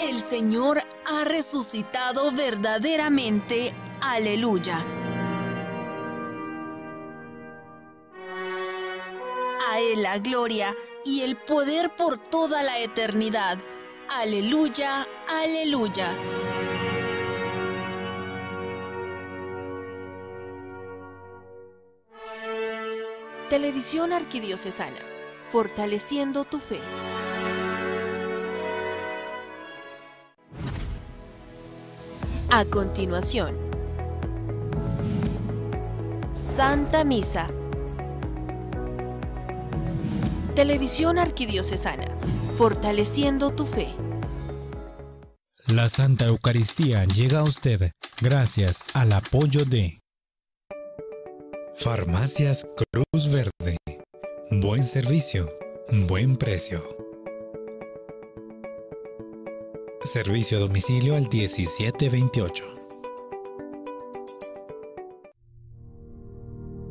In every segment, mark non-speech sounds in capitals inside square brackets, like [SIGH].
El Señor ha resucitado verdaderamente. Aleluya. A Él la gloria y el poder por toda la eternidad. Aleluya, aleluya. Televisión Arquidiocesana, fortaleciendo tu fe. A continuación, Santa Misa. Televisión Arquidiocesana, fortaleciendo tu fe. La Santa Eucaristía llega a usted gracias al apoyo de Farmacias Cruz Verde. Buen servicio, buen precio. Servicio a domicilio al 1728.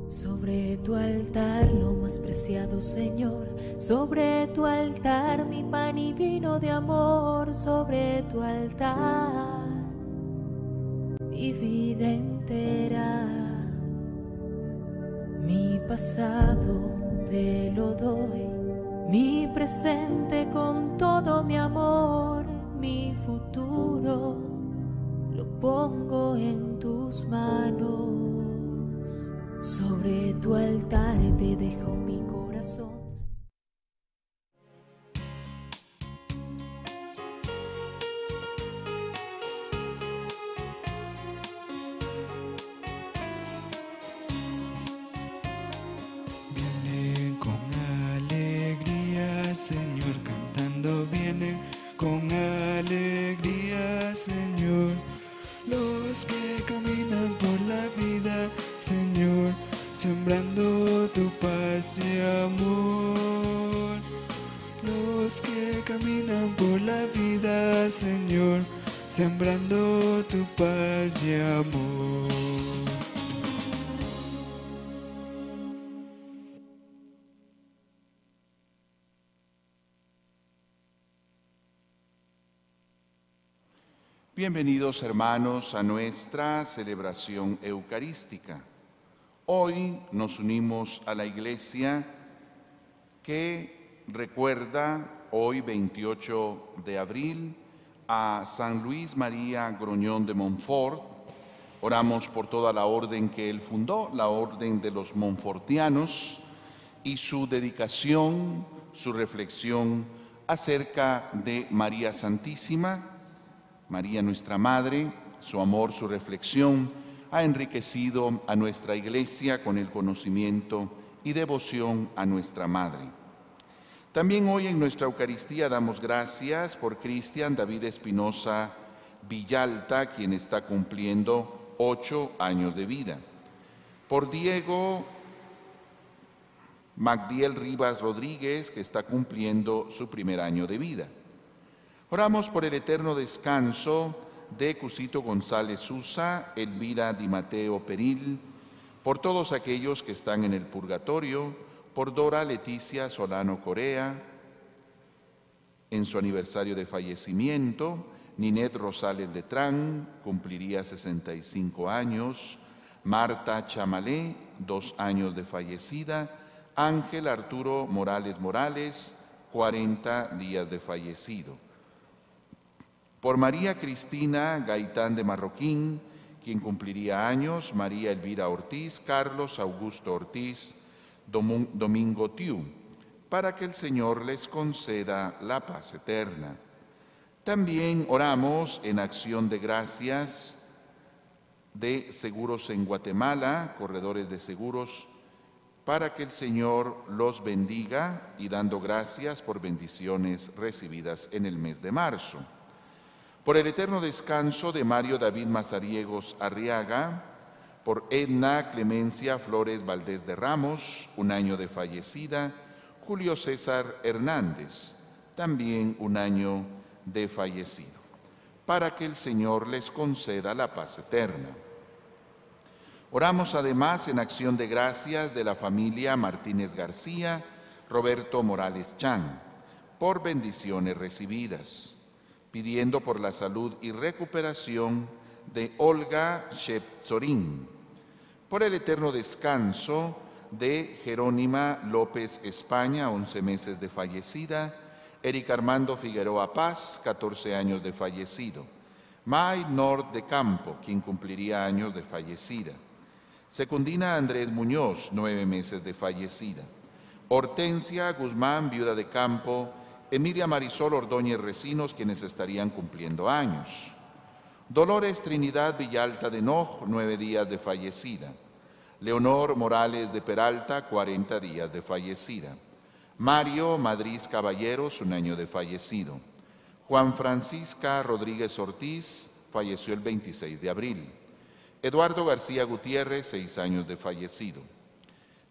Sobre tu altar lo más preciado, Señor. Sobre tu altar mi pan y vino de amor. Sobre tu altar mi vida entera. Mi pasado te lo doy. Mi presente con todo mi amor. Mi futuro lo pongo en tus manos. Sobre tu altar te dejo mi corazón. Hermanos a nuestra celebración eucarística. Hoy nos unimos a la iglesia que recuerda hoy 28 de abril a San Luis María Groñón de Montfort. Oramos por toda la orden que él fundó, la orden de los Montfortianos, y su dedicación, su reflexión acerca de María Santísima María nuestra Madre, su amor, su reflexión, ha enriquecido a nuestra iglesia con el conocimiento y devoción a nuestra Madre. También hoy en nuestra Eucaristía damos gracias por Cristian David Espinosa Villalta, quien está cumpliendo ocho años de vida. Por Diego Magdiel Rivas Rodríguez, que está cumpliendo su primer año de vida. Oramos por el eterno descanso de Cusito González Susa, Elvira Di Mateo Peril, por todos aquellos que están en el purgatorio, por Dora Leticia Solano Corea, en su aniversario de fallecimiento, Ninet Rosales Letrán cumpliría 65 años, Marta Chamalé, dos años de fallecida, Ángel Arturo Morales Morales, 40 días de fallecido. Por María Cristina Gaitán de Marroquín, quien cumpliría años, María Elvira Ortiz, Carlos Augusto Ortiz, Domingo Tiu, para que el Señor les conceda la paz eterna. También oramos en acción de gracias de Seguros en Guatemala, corredores de seguros, para que el Señor los bendiga y dando gracias por bendiciones recibidas en el mes de marzo. Por el eterno descanso de Mario David Mazariegos Arriaga, por Edna Clemencia Flores Valdés de Ramos, un año de fallecida, Julio César Hernández, también un año de fallecido, para que el Señor les conceda la paz eterna. Oramos además en acción de gracias de la familia Martínez García, Roberto Morales Chan, por bendiciones recibidas. Pidiendo por la salud y recuperación de Olga Shepzorín, por el eterno descanso de Jerónima López España, 11 meses de fallecida, Eric Armando Figueroa Paz, 14 años de fallecido, May Nord de Campo, quien cumpliría años de fallecida, Secundina Andrés Muñoz, nueve meses de fallecida, Hortensia Guzmán, viuda de Campo, Emilia Marisol Ordóñez Recinos, quienes estarían cumpliendo años. Dolores Trinidad Villalta de Noj, nueve días de fallecida. Leonor Morales de Peralta, 40 días de fallecida. Mario Madrid Caballeros, un año de fallecido. Juan Francisca Rodríguez Ortiz, falleció el 26 de abril. Eduardo García Gutiérrez, seis años de fallecido.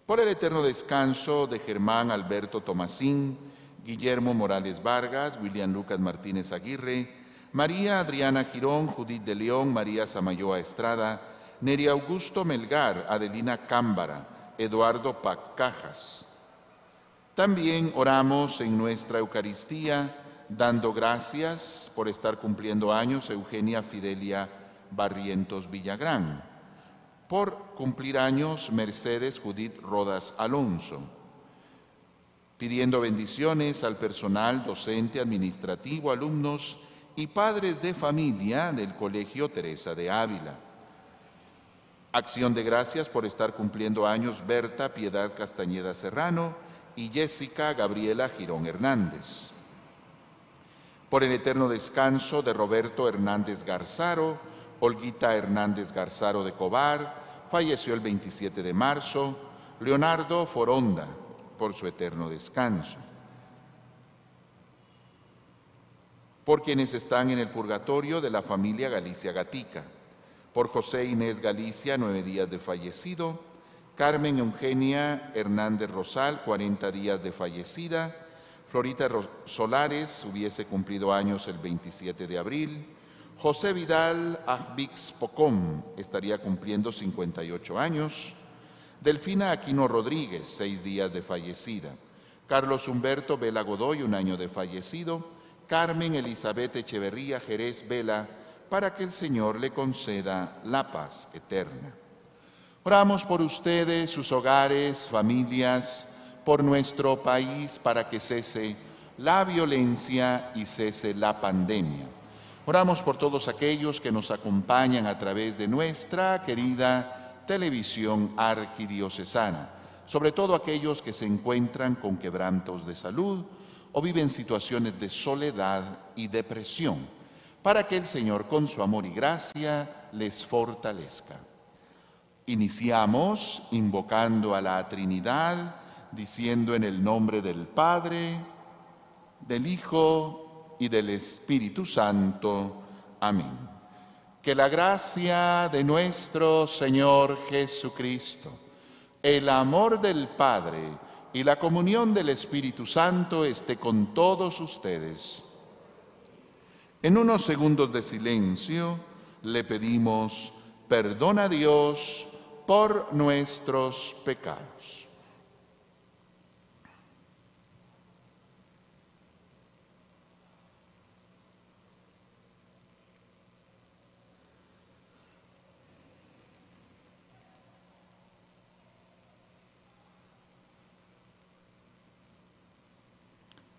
Por el eterno descanso de Germán Alberto Tomasín, Guillermo Morales Vargas, William Lucas Martínez Aguirre, María Adriana Girón, Judith de León, María Samayoa Estrada, Neri Augusto Melgar, Adelina Cámbara, Eduardo Pacajas. También oramos en nuestra Eucaristía dando gracias por estar cumpliendo años Eugenia Fidelia Barrientos Villagrán, por cumplir años Mercedes Judith Rodas Alonso pidiendo bendiciones al personal docente, administrativo, alumnos y padres de familia del Colegio Teresa de Ávila. Acción de gracias por estar cumpliendo años Berta Piedad Castañeda Serrano y Jessica Gabriela Girón Hernández. Por el eterno descanso de Roberto Hernández Garzaro, Olguita Hernández Garzaro de Cobar, falleció el 27 de marzo, Leonardo Foronda, por su eterno descanso. Por quienes están en el purgatorio de la familia Galicia Gatica, por José Inés Galicia, nueve días de fallecido, Carmen Eugenia Hernández Rosal, 40 días de fallecida, Florita Solares hubiese cumplido años el 27 de abril, José Vidal Ajbix Pocom estaría cumpliendo 58 años, Delfina Aquino Rodríguez, seis días de fallecida. Carlos Humberto Vela Godoy, un año de fallecido. Carmen Elizabeth Echeverría Jerez Vela, para que el Señor le conceda la paz eterna. Oramos por ustedes, sus hogares, familias, por nuestro país, para que cese la violencia y cese la pandemia. Oramos por todos aquellos que nos acompañan a través de nuestra querida televisión arquidiocesana, sobre todo aquellos que se encuentran con quebrantos de salud o viven situaciones de soledad y depresión, para que el Señor con su amor y gracia les fortalezca. Iniciamos invocando a la Trinidad, diciendo en el nombre del Padre, del Hijo y del Espíritu Santo. Amén. Que la gracia de nuestro Señor Jesucristo, el amor del Padre y la comunión del Espíritu Santo esté con todos ustedes. En unos segundos de silencio le pedimos perdón a Dios por nuestros pecados.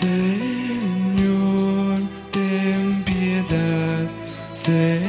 Señor, ten piedad. Señor,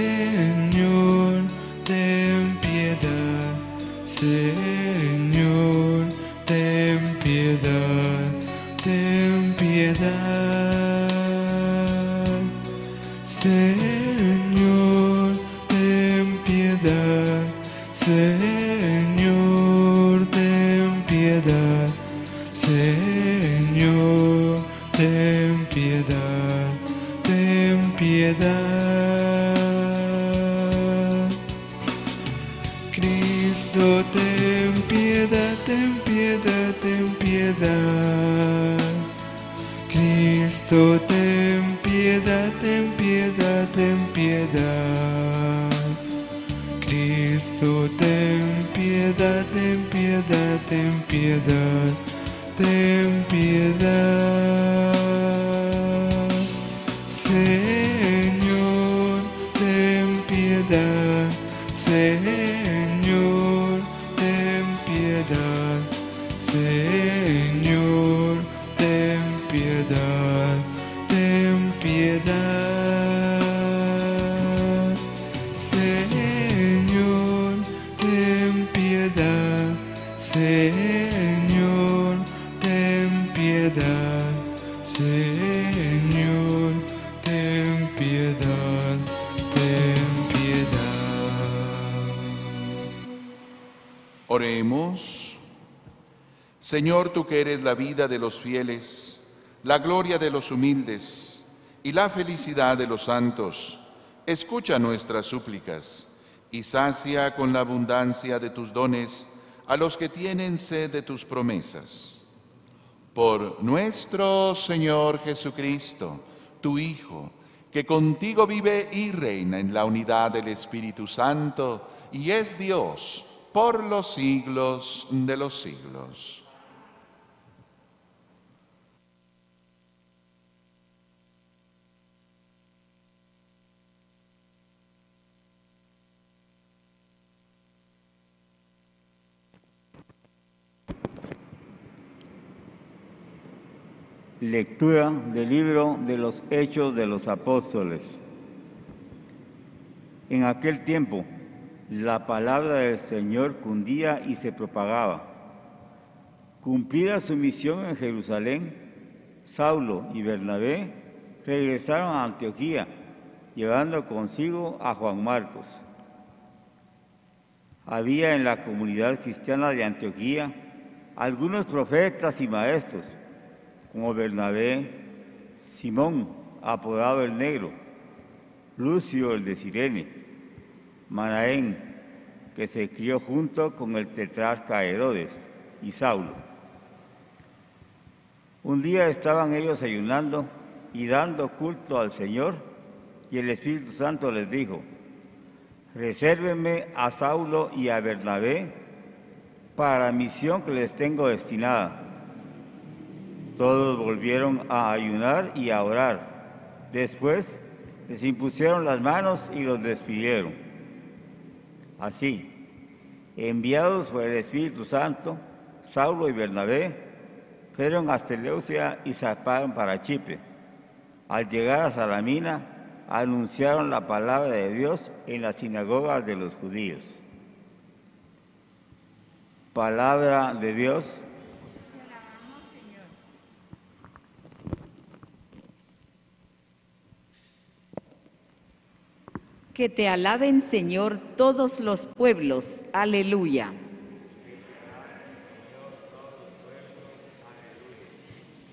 Cristo, ten piedad, ten piedad, ten piedad. Cristo, ten piedad, ten piedad, ten piedad. Cristo, ten piedad, ten piedad, ten piedad, ten piedad. Señor, tú que eres la vida de los fieles, la gloria de los humildes y la felicidad de los santos, escucha nuestras súplicas y sacia con la abundancia de tus dones a los que tienen sed de tus promesas. Por nuestro Señor Jesucristo, tu Hijo, que contigo vive y reina en la unidad del Espíritu Santo y es Dios por los siglos de los siglos. Lectura del libro de los Hechos de los Apóstoles. En aquel tiempo, la palabra del Señor cundía y se propagaba. Cumplida su misión en Jerusalén, Saulo y Bernabé regresaron a Antioquía, llevando consigo a Juan Marcos. Había en la comunidad cristiana de Antioquía algunos profetas y maestros, como Bernabé, Simón, apodado el Negro, Lucio el de Sirene, Manaén, que se crió junto con el tetrarca Herodes y Saulo. Un día estaban ellos ayunando y dando culto al Señor, y el Espíritu Santo les dijo, resérvenme a Saulo y a Bernabé para la misión que les tengo destinada. Todos volvieron a ayunar y a orar. Después les impusieron las manos y los despidieron. Así, enviados por el Espíritu Santo, Saulo y Bernabé fueron a Seleucia y zarparon para Chipre. Al llegar a Salamina, anunciaron la palabra de Dios en las sinagogas de los judíos. Palabra de Dios. Que te alaben, Señor, todos los pueblos. Aleluya.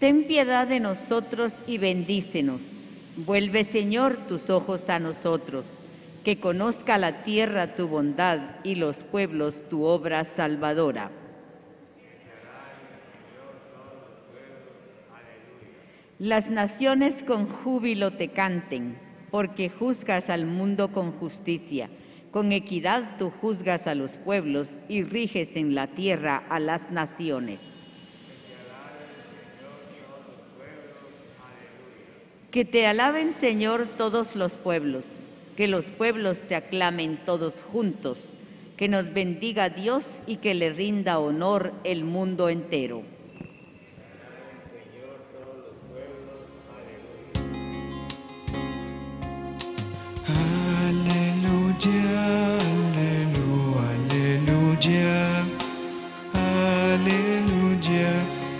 Ten piedad de nosotros y bendícenos. Vuelve, Señor, tus ojos a nosotros. Que conozca la tierra tu bondad y los pueblos tu obra salvadora. Las naciones con júbilo te canten, porque juzgas al mundo con justicia. Con equidad tú juzgas a los pueblos y riges en la tierra a las naciones. Que te alaben, Señor, todos los pueblos, que los pueblos te aclamen todos juntos, que nos bendiga Dios y que le rinda honor el mundo entero. Aleluya, Aleluya, Aleluya,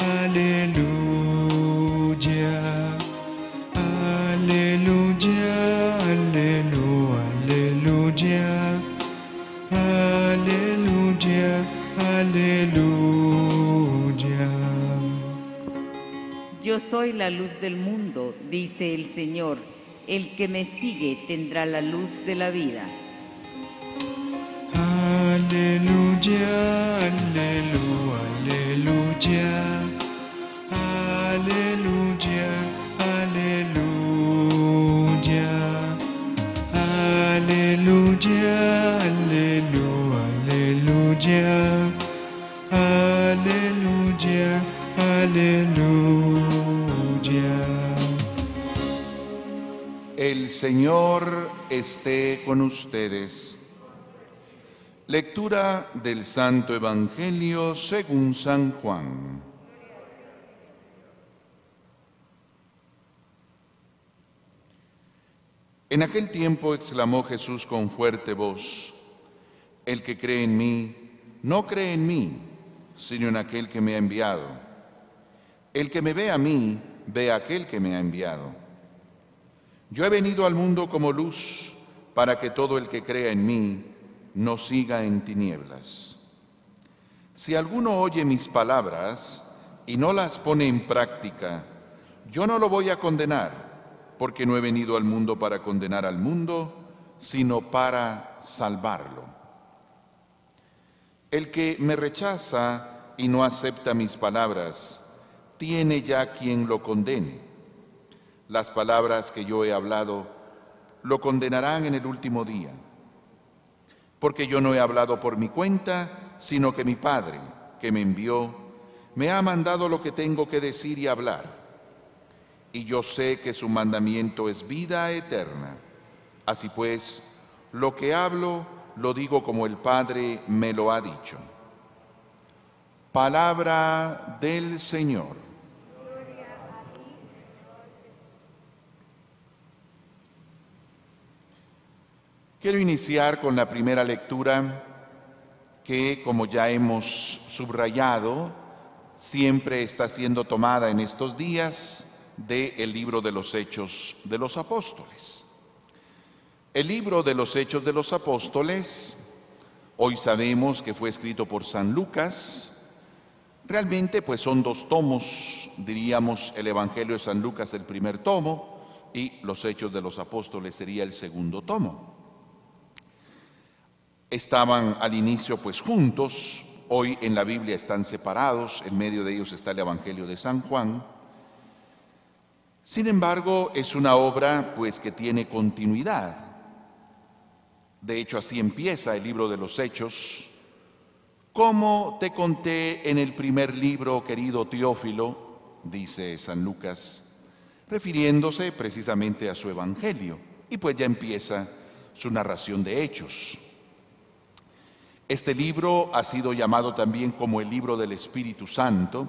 Aleluya, Aleluya, Aleluya, Aleluya, Aleluya. Yo soy la luz del mundo, dice el Señor, el que me sigue tendrá la luz de la vida. Esté con ustedes. Lectura del Santo Evangelio según San Juan. En aquel tiempo exclamó Jesús con fuerte voz, El que cree en mí, no cree en mí, sino en aquel que me ha enviado. El que me ve a mí, ve a aquel que me ha enviado. Yo he venido al mundo como luz para que todo el que crea en mí no siga en tinieblas. Si alguno oye mis palabras y no las pone en práctica, yo no lo voy a condenar, porque no he venido al mundo para condenar al mundo, sino para salvarlo. El que me rechaza y no acepta mis palabras, tiene ya quien lo condene. Las palabras que yo he hablado lo condenarán en el último día, porque yo no he hablado por mi cuenta, sino que mi Padre, que me envió, me ha mandado lo que tengo que decir y hablar. Y yo sé que su mandamiento es vida eterna. Así pues, lo que hablo lo digo como el Padre me lo ha dicho. Palabra del Señor. Quiero iniciar con la primera lectura que, como ya hemos subrayado, siempre está siendo tomada en estos días del libro de los Hechos de los Apóstoles. El libro de los Hechos de los Apóstoles, hoy sabemos que fue escrito por San Lucas, realmente pues son dos tomos, diríamos el Evangelio de San Lucas el primer tomo y los Hechos de los Apóstoles sería el segundo tomo estaban al inicio pues juntos, hoy en la Biblia están separados, en medio de ellos está el Evangelio de San Juan. Sin embargo, es una obra pues que tiene continuidad. De hecho, así empieza el libro de los Hechos. Como te conté en el primer libro, querido Teófilo, dice San Lucas, refiriéndose precisamente a su Evangelio. Y pues ya empieza su narración de hechos. Este libro ha sido llamado también como el libro del Espíritu Santo,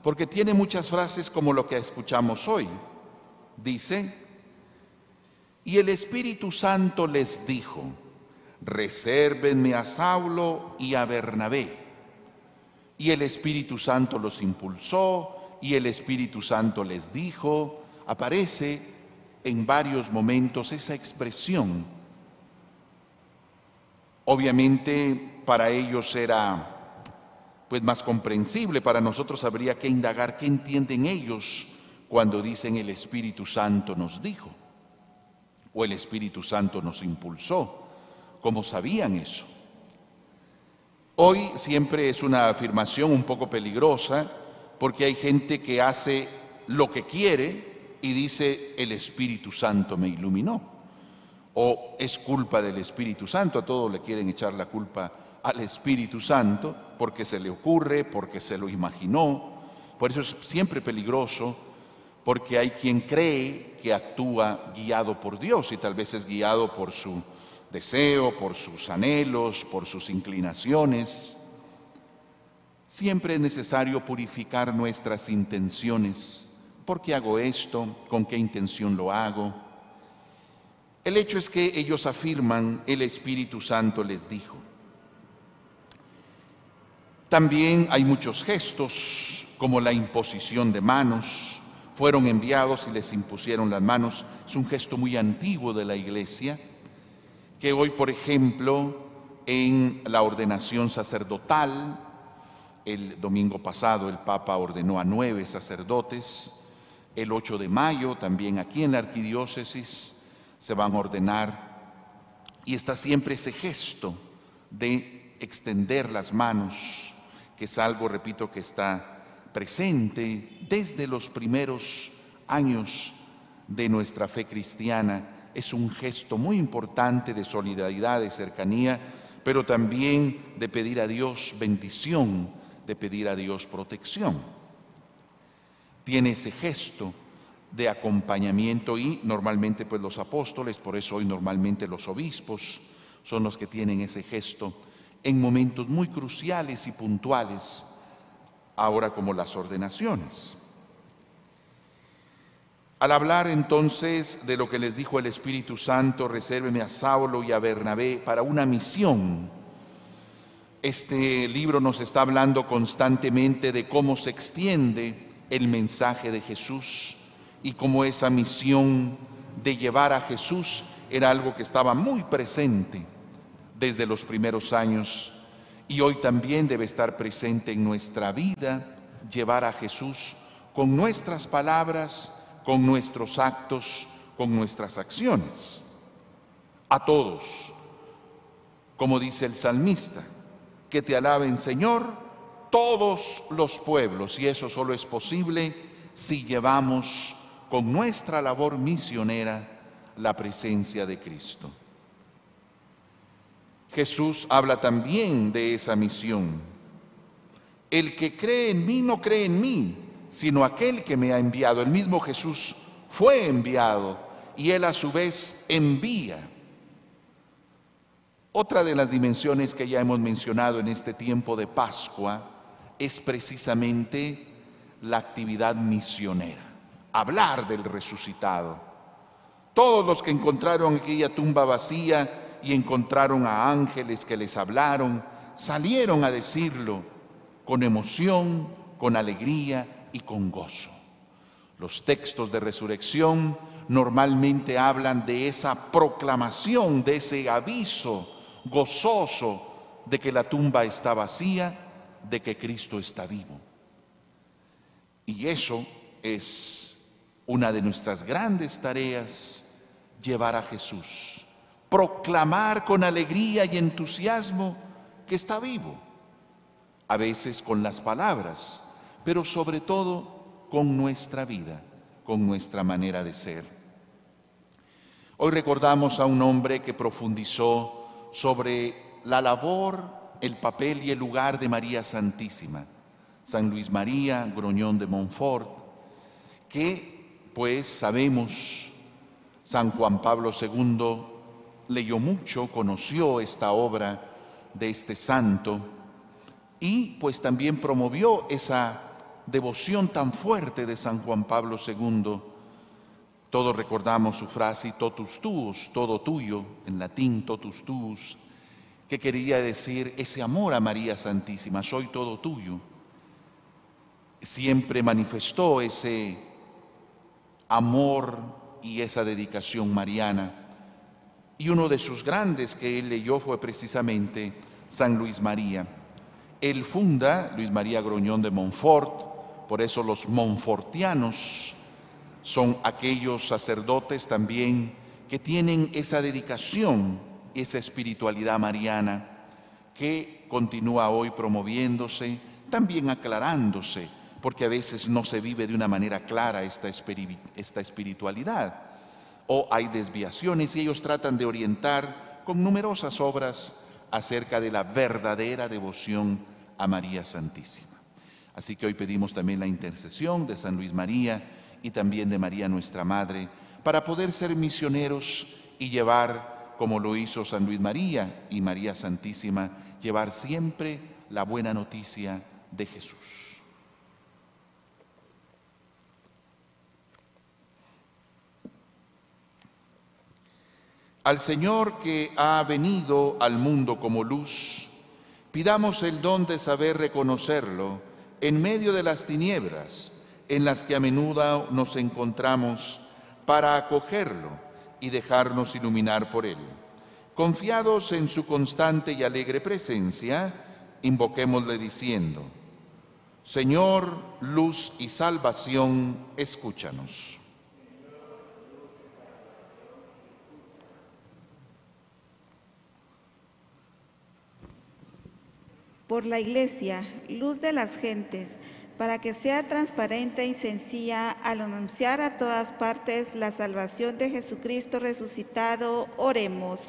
porque tiene muchas frases como lo que escuchamos hoy. Dice, y el Espíritu Santo les dijo, resérvenme a Saulo y a Bernabé. Y el Espíritu Santo los impulsó y el Espíritu Santo les dijo, aparece en varios momentos esa expresión Obviamente para ellos era pues más comprensible, para nosotros habría que indagar qué entienden ellos cuando dicen el Espíritu Santo nos dijo o el Espíritu Santo nos impulsó, ¿cómo sabían eso? Hoy siempre es una afirmación un poco peligrosa porque hay gente que hace lo que quiere y dice el Espíritu Santo me iluminó o es culpa del Espíritu Santo, a todos le quieren echar la culpa al Espíritu Santo porque se le ocurre, porque se lo imaginó. Por eso es siempre peligroso, porque hay quien cree que actúa guiado por Dios y tal vez es guiado por su deseo, por sus anhelos, por sus inclinaciones. Siempre es necesario purificar nuestras intenciones. ¿Por qué hago esto? ¿Con qué intención lo hago? El hecho es que ellos afirman, el Espíritu Santo les dijo. También hay muchos gestos, como la imposición de manos. Fueron enviados y les impusieron las manos. Es un gesto muy antiguo de la iglesia, que hoy, por ejemplo, en la ordenación sacerdotal, el domingo pasado el Papa ordenó a nueve sacerdotes, El 8 de mayo, también aquí en la arquidiócesis, se van a ordenar y está siempre ese gesto de extender las manos, que es algo, repito, que está presente desde los primeros años de nuestra fe cristiana. Es un gesto muy importante de solidaridad, de cercanía, pero también de pedir a Dios bendición, de pedir a Dios protección. Tiene ese gesto de acompañamiento y normalmente pues los apóstoles, por eso hoy normalmente los obispos son los que tienen ese gesto en momentos muy cruciales y puntuales, ahora como las ordenaciones. Al hablar entonces de lo que les dijo el Espíritu Santo, resérveme a Saulo y a Bernabé para una misión. Este libro nos está hablando constantemente de cómo se extiende el mensaje de Jesús y cómo esa misión de llevar a Jesús era algo que estaba muy presente desde los primeros años y hoy también debe estar presente en nuestra vida, llevar a Jesús con nuestras palabras, con nuestros actos, con nuestras acciones. A todos, como dice el salmista, que te alaben Señor todos los pueblos, y eso solo es posible si llevamos con nuestra labor misionera la presencia de Cristo. Jesús habla también de esa misión. El que cree en mí no cree en mí, sino aquel que me ha enviado. El mismo Jesús fue enviado y él a su vez envía. Otra de las dimensiones que ya hemos mencionado en este tiempo de Pascua es precisamente la actividad misionera, hablar del resucitado. Todos los que encontraron aquella tumba vacía y encontraron a ángeles que les hablaron, salieron a decirlo con emoción, con alegría y con gozo. Los textos de resurrección normalmente hablan de esa proclamación, de ese aviso gozoso de que la tumba está vacía, de que Cristo está vivo. Y eso es una de nuestras grandes tareas, llevar a Jesús proclamar con alegría y entusiasmo que está vivo, a veces con las palabras, pero sobre todo con nuestra vida, con nuestra manera de ser. Hoy recordamos a un hombre que profundizó sobre la labor, el papel y el lugar de María Santísima, San Luis María Groñón de Montfort, que pues sabemos San Juan Pablo II leyó mucho, conoció esta obra de este santo y pues también promovió esa devoción tan fuerte de San Juan Pablo II. Todos recordamos su frase totus tuus, todo tuyo, en latín totus tuus, que quería decir ese amor a María Santísima, soy todo tuyo. Siempre manifestó ese amor y esa dedicación mariana. Y uno de sus grandes que él leyó fue precisamente San Luis María. Él funda Luis María Groñón de Montfort, por eso los monfortianos son aquellos sacerdotes también que tienen esa dedicación, esa espiritualidad mariana que continúa hoy promoviéndose, también aclarándose, porque a veces no se vive de una manera clara esta, espiritualidad o hay desviaciones y ellos tratan de orientar con numerosas obras acerca de la verdadera devoción a María Santísima. Así que hoy pedimos también la intercesión de San Luis María y también de María nuestra Madre para poder ser misioneros y llevar, como lo hizo San Luis María y María Santísima, llevar siempre la buena noticia de Jesús. Al Señor que ha venido al mundo como luz, pidamos el don de saber reconocerlo en medio de las tinieblas en las que a menudo nos encontramos para acogerlo y dejarnos iluminar por él. Confiados en su constante y alegre presencia, invoquémosle diciendo, Señor, luz y salvación, escúchanos. Por la Iglesia, luz de las gentes, para que sea transparente y sencilla al anunciar a todas partes la salvación de Jesucristo resucitado, oremos.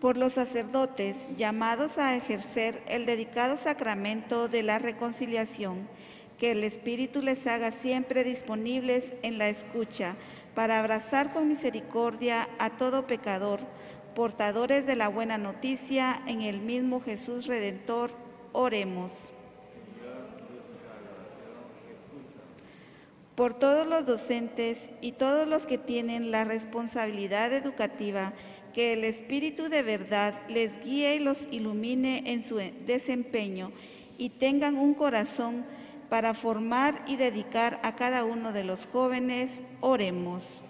Por los sacerdotes llamados a ejercer el dedicado sacramento de la reconciliación, que el Espíritu les haga siempre disponibles en la escucha para abrazar con misericordia a todo pecador, portadores de la buena noticia en el mismo Jesús Redentor, oremos. Por todos los docentes y todos los que tienen la responsabilidad educativa, que el Espíritu de verdad les guíe y los ilumine en su desempeño y tengan un corazón para formar y dedicar a cada uno de los jóvenes, oremos.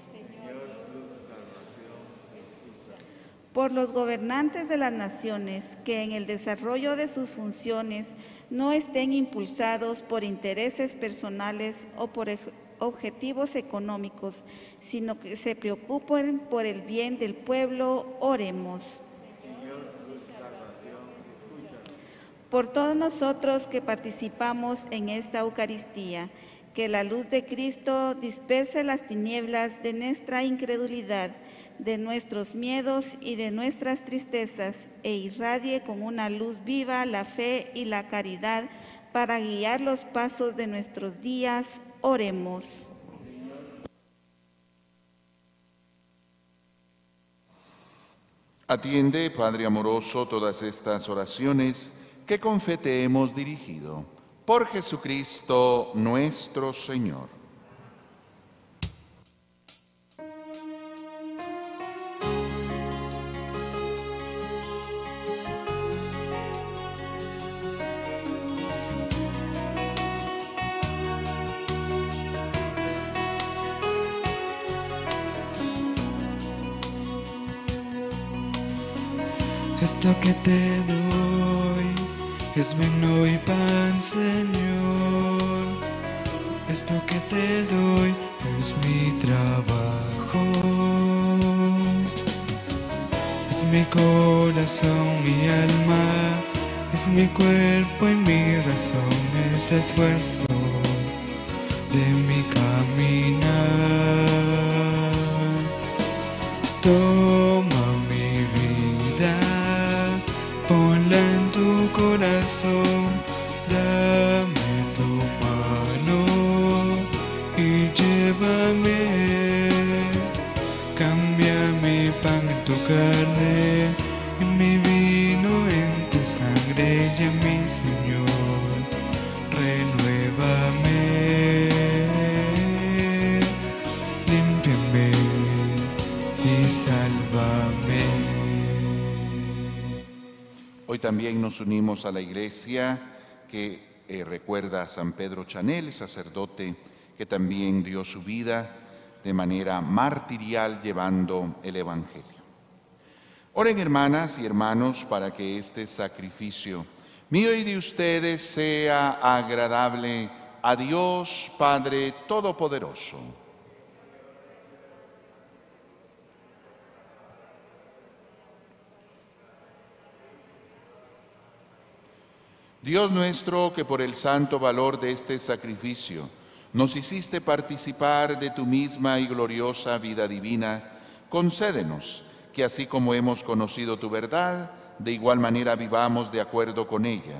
Por los gobernantes de las naciones que en el desarrollo de sus funciones no estén impulsados por intereses personales o por objetivos económicos, sino que se preocupen por el bien del pueblo, oremos. Por todos nosotros que participamos en esta Eucaristía, que la luz de Cristo disperse las tinieblas de nuestra incredulidad, de nuestros miedos y de nuestras tristezas e irradie con una luz viva la fe y la caridad para guiar los pasos de nuestros días. Oremos. Atiende, Padre amoroso, todas estas oraciones que con fe te hemos dirigido. Por Jesucristo nuestro Señor. Hoy también nos unimos a la iglesia que eh, recuerda a San Pedro Chanel, sacerdote que también dio su vida de manera martirial llevando el Evangelio. Oren hermanas y hermanos para que este sacrificio mío y de ustedes sea agradable a Dios Padre Todopoderoso. Dios nuestro, que por el santo valor de este sacrificio nos hiciste participar de tu misma y gloriosa vida divina, concédenos que así como hemos conocido tu verdad, de igual manera vivamos de acuerdo con ella.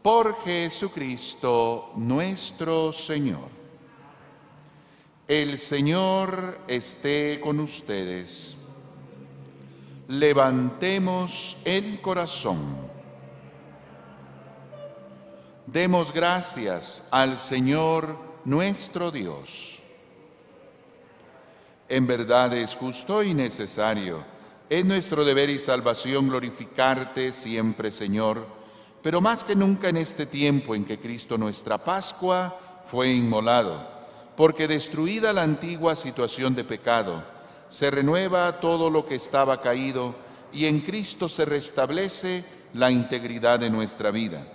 Por Jesucristo nuestro Señor. El Señor esté con ustedes. Levantemos el corazón. Demos gracias al Señor nuestro Dios. En verdad es justo y necesario, es nuestro deber y salvación glorificarte siempre, Señor, pero más que nunca en este tiempo en que Cristo nuestra Pascua fue inmolado, porque destruida la antigua situación de pecado, se renueva todo lo que estaba caído y en Cristo se restablece la integridad de nuestra vida.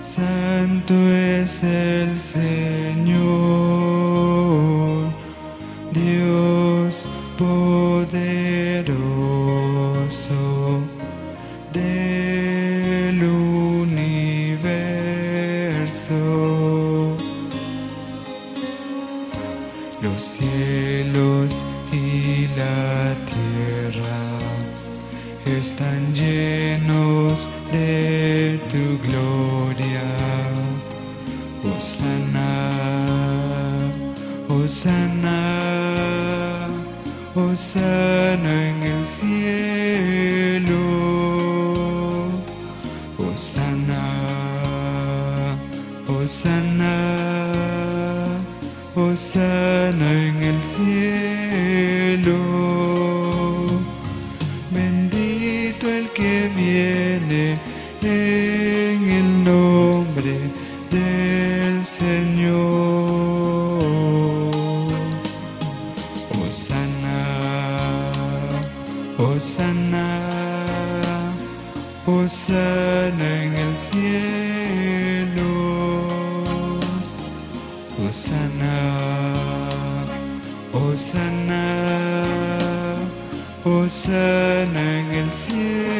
santo es el Señor, Dios poderoso del universo. Los cielos y la están llenos de tu gloria. Osana, Osana, Osana en el cielo. Osana, Osana, Osana en el cielo. Señor. Osana, Osana, Osana en el cielo. Osana, Osana, Osana en el cielo.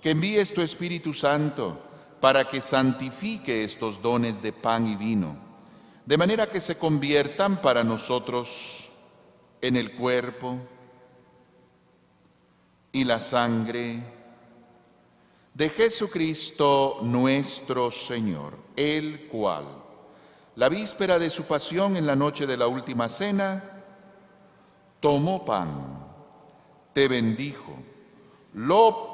que envíes tu Espíritu Santo para que santifique estos dones de pan y vino, de manera que se conviertan para nosotros en el cuerpo y la sangre de Jesucristo nuestro Señor, el cual, la víspera de su pasión en la noche de la última cena, tomó pan, te bendijo, lo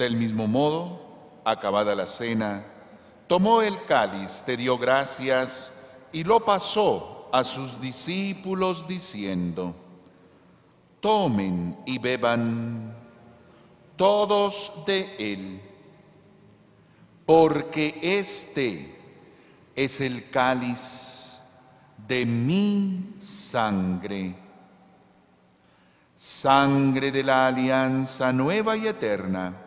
Del mismo modo, acabada la cena, tomó el cáliz, te dio gracias y lo pasó a sus discípulos diciendo, tomen y beban todos de él, porque este es el cáliz de mi sangre, sangre de la alianza nueva y eterna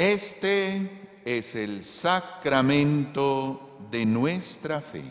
Este es el sacramento de nuestra fe.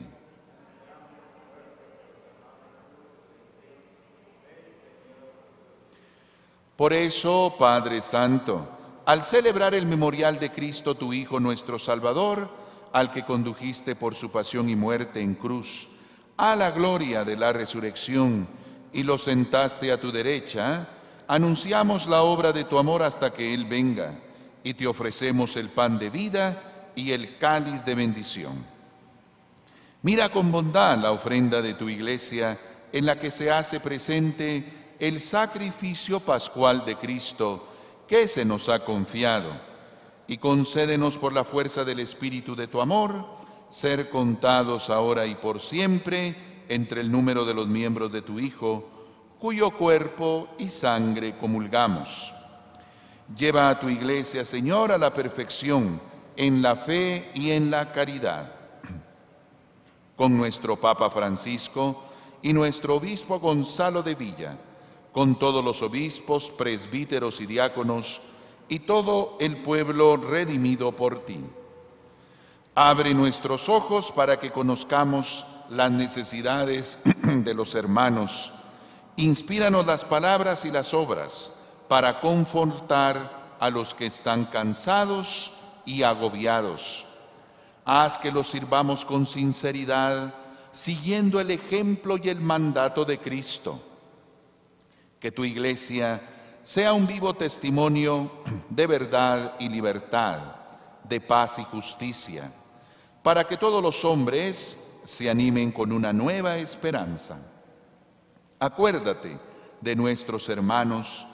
Por eso, Padre Santo, al celebrar el memorial de Cristo, tu Hijo nuestro Salvador, al que condujiste por su pasión y muerte en cruz, a la gloria de la resurrección, y lo sentaste a tu derecha, anunciamos la obra de tu amor hasta que Él venga, y te ofrecemos el pan de vida y el cáliz de bendición. Mira con bondad la ofrenda de tu iglesia, en la que se hace presente el sacrificio pascual de Cristo que se nos ha confiado, y concédenos por la fuerza del Espíritu de tu amor, ser contados ahora y por siempre entre el número de los miembros de tu Hijo, cuyo cuerpo y sangre comulgamos. Lleva a tu iglesia, Señor, a la perfección en la fe y en la caridad. Con nuestro Papa Francisco y nuestro Obispo Gonzalo de Villa, con todos los obispos, presbíteros y diáconos, y todo el pueblo redimido por ti. Abre nuestros ojos para que conozcamos las necesidades [CLEARS THROAT] de los hermanos. Inspíranos las palabras y las obras para confortar a los que están cansados y agobiados. Haz que los sirvamos con sinceridad, siguiendo el ejemplo y el mandato de Cristo. Que tu iglesia sea un vivo testimonio de verdad y libertad, de paz y justicia, para que todos los hombres se animen con una nueva esperanza. Acuérdate de nuestros hermanos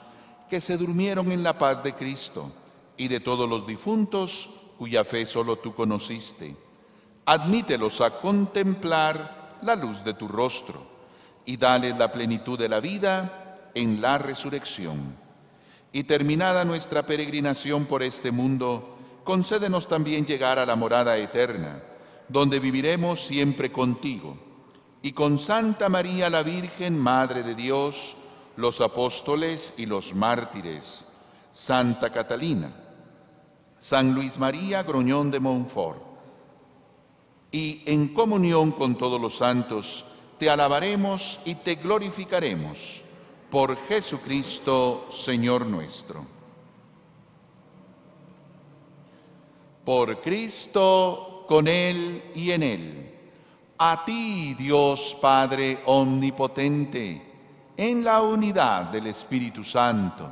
que se durmieron en la paz de Cristo y de todos los difuntos cuya fe solo tú conociste. Admítelos a contemplar la luz de tu rostro y dale la plenitud de la vida en la resurrección. Y terminada nuestra peregrinación por este mundo, concédenos también llegar a la morada eterna, donde viviremos siempre contigo. Y con Santa María la Virgen, Madre de Dios, los apóstoles y los mártires, Santa Catalina, San Luis María Groñón de Montfort, y en comunión con todos los santos, te alabaremos y te glorificaremos por Jesucristo, Señor nuestro. Por Cristo, con Él y en Él. A ti, Dios Padre Omnipotente, en la unidad del Espíritu Santo,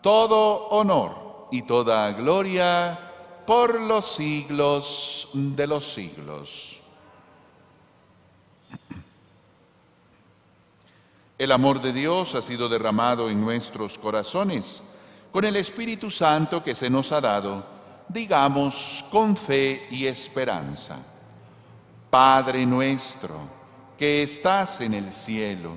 todo honor y toda gloria por los siglos de los siglos. El amor de Dios ha sido derramado en nuestros corazones con el Espíritu Santo que se nos ha dado, digamos con fe y esperanza. Padre nuestro, que estás en el cielo,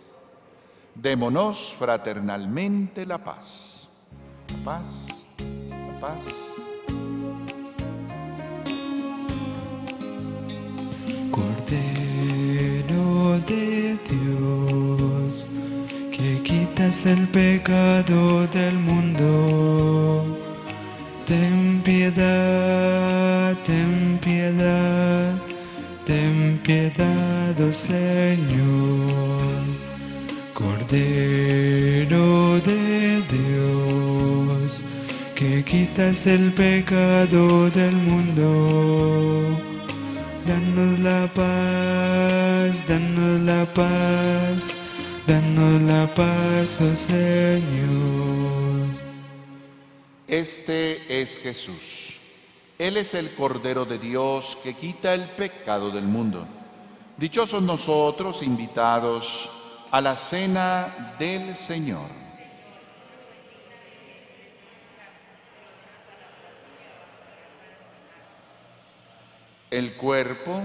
Démonos fraternalmente la paz. La paz, la paz. Cordero de Dios, que quita quitas el pecado del mundo. Ten piedad, ten piedad, ten piedad, oh Señor. Cordero de Dios, que quitas el pecado del mundo. Danos la paz, danos la paz, danos la paz, oh Señor. Este es Jesús. Él es el Cordero de Dios que quita el pecado del mundo. Dichosos nosotros invitados a la cena del Señor. El cuerpo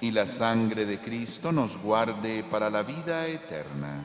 y la sangre de Cristo nos guarde para la vida eterna.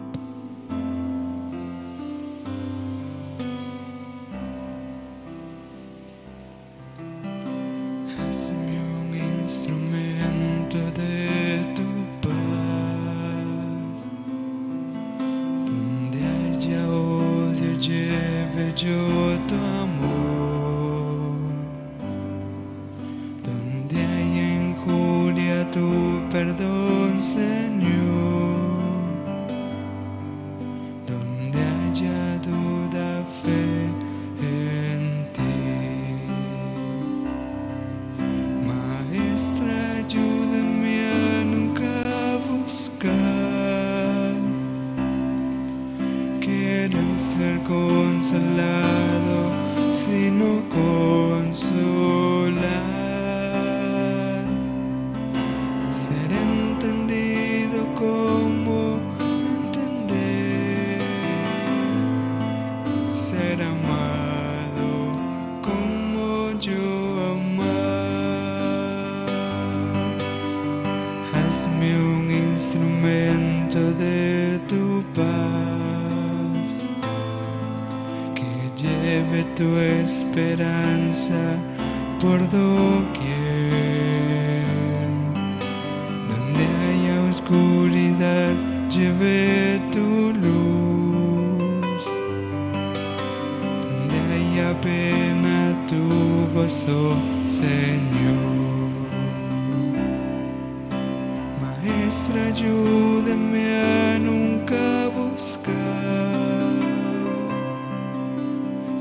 Ayúdame a nunca buscar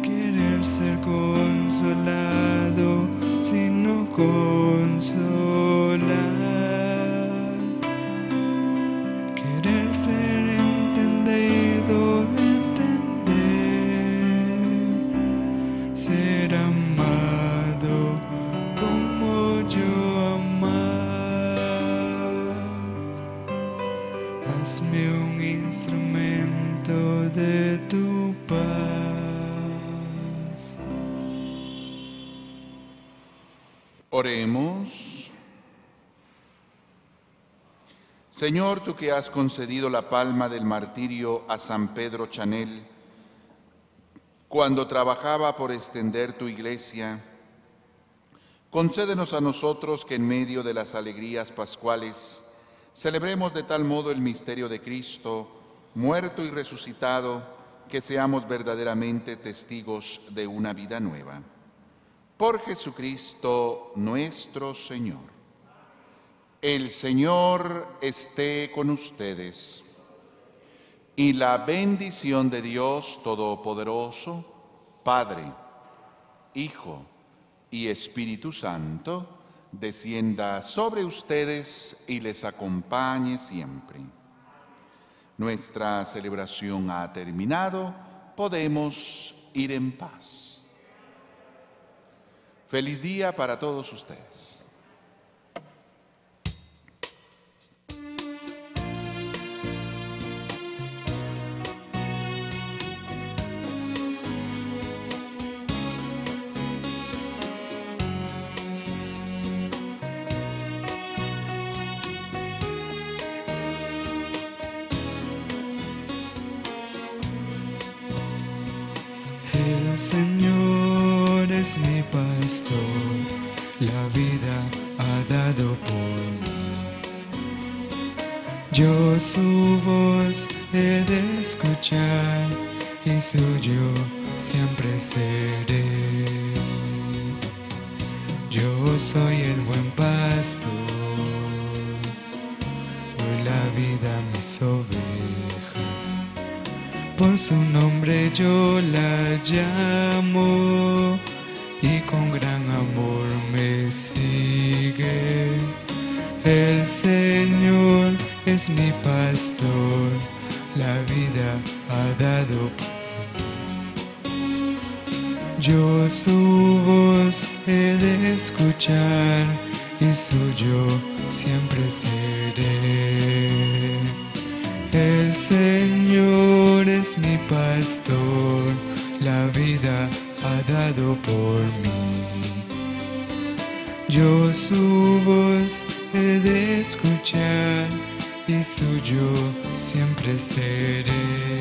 querer ser consolado, sino consolar. Señor, tú que has concedido la palma del martirio a San Pedro Chanel, cuando trabajaba por extender tu iglesia, concédenos a nosotros que en medio de las alegrías pascuales celebremos de tal modo el misterio de Cristo, muerto y resucitado, que seamos verdaderamente testigos de una vida nueva. Por Jesucristo nuestro Señor. El Señor esté con ustedes. y la bendición de Dios Todopoderoso, Padre, Hijo y Espíritu Santo, descienda sobre ustedes y les acompañe siempre. Nuestra celebración ha terminado, podemos ir en paz. Feliz día para todos ustedes. Por su nombre yo la llamo y con gran amor me sigue. El Señor es mi pastor, la vida ha dado. Yo su voz he de escuchar y suyo siempre seré. El Señor es mi pastor, la vida ha dado por mí. Yo su voz he de escuchar y suyo siempre seré.